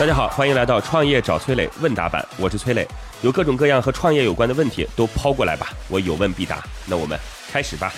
大家好，欢迎来到创业找崔磊问答版，我是崔磊，有各种各样和创业有关的问题都抛过来吧，我有问必答。那我们开始吧。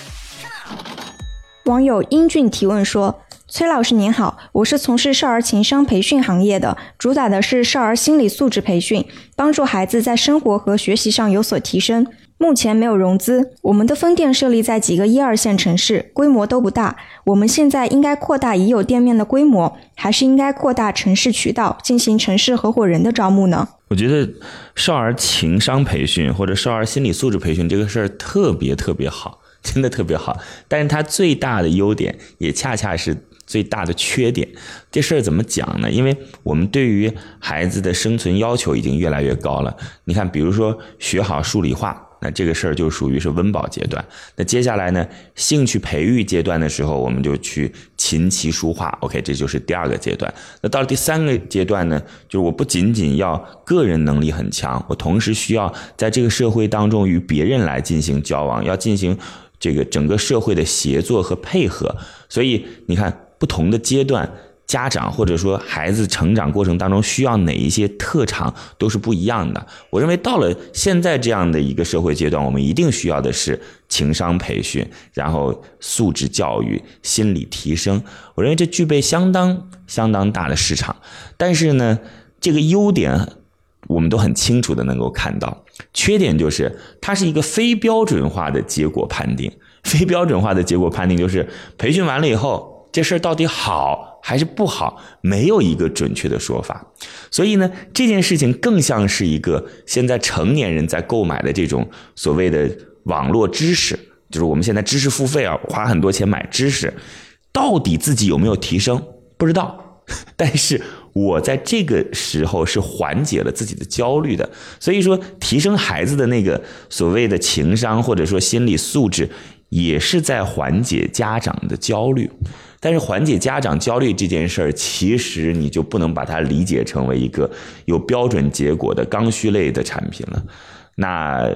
网友英俊提问说：“崔老师您好，我是从事少儿情商培训行业的，主打的是少儿心理素质培训，帮助孩子在生活和学习上有所提升。目前没有融资，我们的分店设立在几个一二线城市，规模都不大。我们现在应该扩大已有店面的规模，还是应该扩大城市渠道，进行城市合伙人的招募呢？”我觉得少儿情商培训或者少儿心理素质培训这个事儿特别特别好。真的特别好，但是它最大的优点也恰恰是最大的缺点。这事儿怎么讲呢？因为我们对于孩子的生存要求已经越来越高了。你看，比如说学好数理化。那这个事儿就属于是温饱阶段。那接下来呢，兴趣培育阶段的时候，我们就去琴棋书画。OK，这就是第二个阶段。那到了第三个阶段呢，就是我不仅仅要个人能力很强，我同时需要在这个社会当中与别人来进行交往，要进行这个整个社会的协作和配合。所以你看，不同的阶段。家长或者说孩子成长过程当中需要哪一些特长都是不一样的。我认为到了现在这样的一个社会阶段，我们一定需要的是情商培训，然后素质教育、心理提升。我认为这具备相当相当大的市场。但是呢，这个优点我们都很清楚的能够看到，缺点就是它是一个非标准化的结果判定。非标准化的结果判定就是培训完了以后，这事儿到底好。还是不好，没有一个准确的说法。所以呢，这件事情更像是一个现在成年人在购买的这种所谓的网络知识，就是我们现在知识付费啊，花很多钱买知识，到底自己有没有提升不知道。但是我在这个时候是缓解了自己的焦虑的。所以说，提升孩子的那个所谓的情商或者说心理素质，也是在缓解家长的焦虑。但是缓解家长焦虑这件事儿，其实你就不能把它理解成为一个有标准结果的刚需类的产品了。那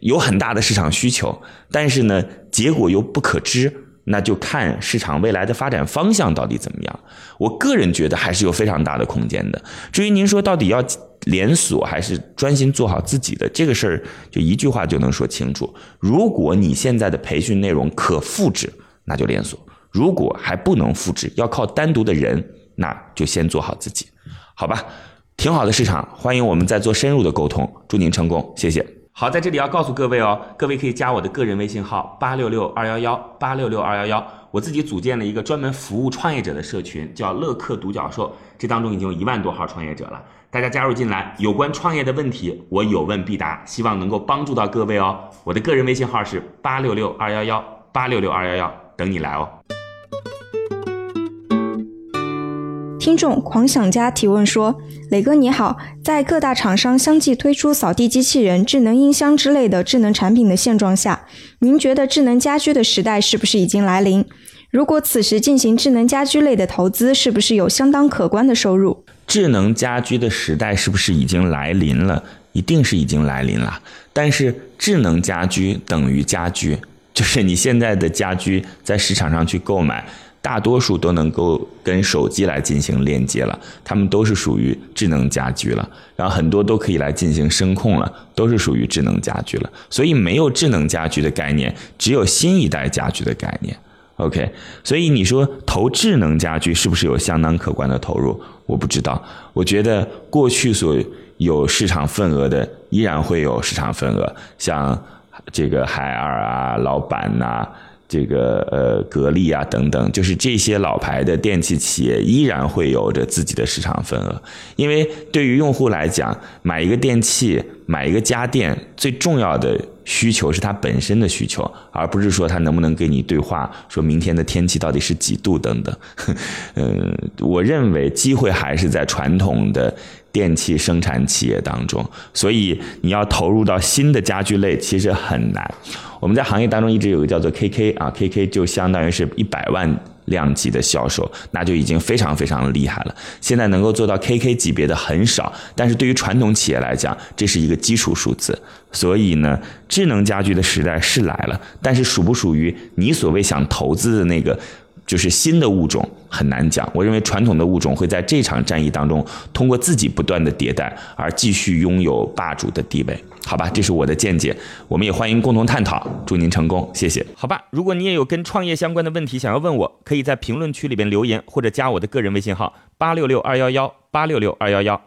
有很大的市场需求，但是呢，结果又不可知，那就看市场未来的发展方向到底怎么样。我个人觉得还是有非常大的空间的。至于您说到底要连锁还是专心做好自己的这个事儿，就一句话就能说清楚：如果你现在的培训内容可复制，那就连锁。如果还不能复制，要靠单独的人，那就先做好自己，好吧？挺好的市场，欢迎我们再做深入的沟通。祝您成功，谢谢。好，在这里要告诉各位哦，各位可以加我的个人微信号八六六二幺幺八六六二幺幺，我自己组建了一个专门服务创业者的社群，叫乐客独角兽，这当中已经有一万多号创业者了，大家加入进来，有关创业的问题，我有问必答，希望能够帮助到各位哦。我的个人微信号是八六六二幺幺八六六二幺幺，等你来哦。听众狂想家提问说：“磊哥你好，在各大厂商相继推出扫地机器人、智能音箱之类的智能产品的现状下，您觉得智能家居的时代是不是已经来临？如果此时进行智能家居类的投资，是不是有相当可观的收入？智能家居的时代是不是已经来临了？一定是已经来临了。但是智能家居等于家居，就是你现在的家居在市场上去购买。”大多数都能够跟手机来进行链接了，它们都是属于智能家居了。然后很多都可以来进行声控了，都是属于智能家居了。所以没有智能家居的概念，只有新一代家居的概念。OK，所以你说投智能家居是不是有相当可观的投入？我不知道。我觉得过去所有市场份额的依然会有市场份额，像这个海尔啊、老板呐。这个呃，格力啊等等，就是这些老牌的电器企业依然会有着自己的市场份额，因为对于用户来讲，买一个电器、买一个家电，最重要的需求是它本身的需求，而不是说它能不能跟你对话，说明天的天气到底是几度等等。嗯，我认为机会还是在传统的电器生产企业当中，所以你要投入到新的家具类，其实很难。我们在行业当中一直有个叫做 KK 啊，KK 就相当于是一百万量级的销售，那就已经非常非常厉害了。现在能够做到 KK 级别的很少，但是对于传统企业来讲，这是一个基础数字。所以呢，智能家居的时代是来了，但是属不属于你所谓想投资的那个就是新的物种很难讲。我认为传统的物种会在这场战役当中，通过自己不断的迭代而继续拥有霸主的地位。好吧，这是我的见解，我们也欢迎共同探讨。祝您成功，谢谢。好吧，如果你也有跟创业相关的问题想要问我，可以在评论区里边留言，或者加我的个人微信号八六六二幺幺八六六二幺幺。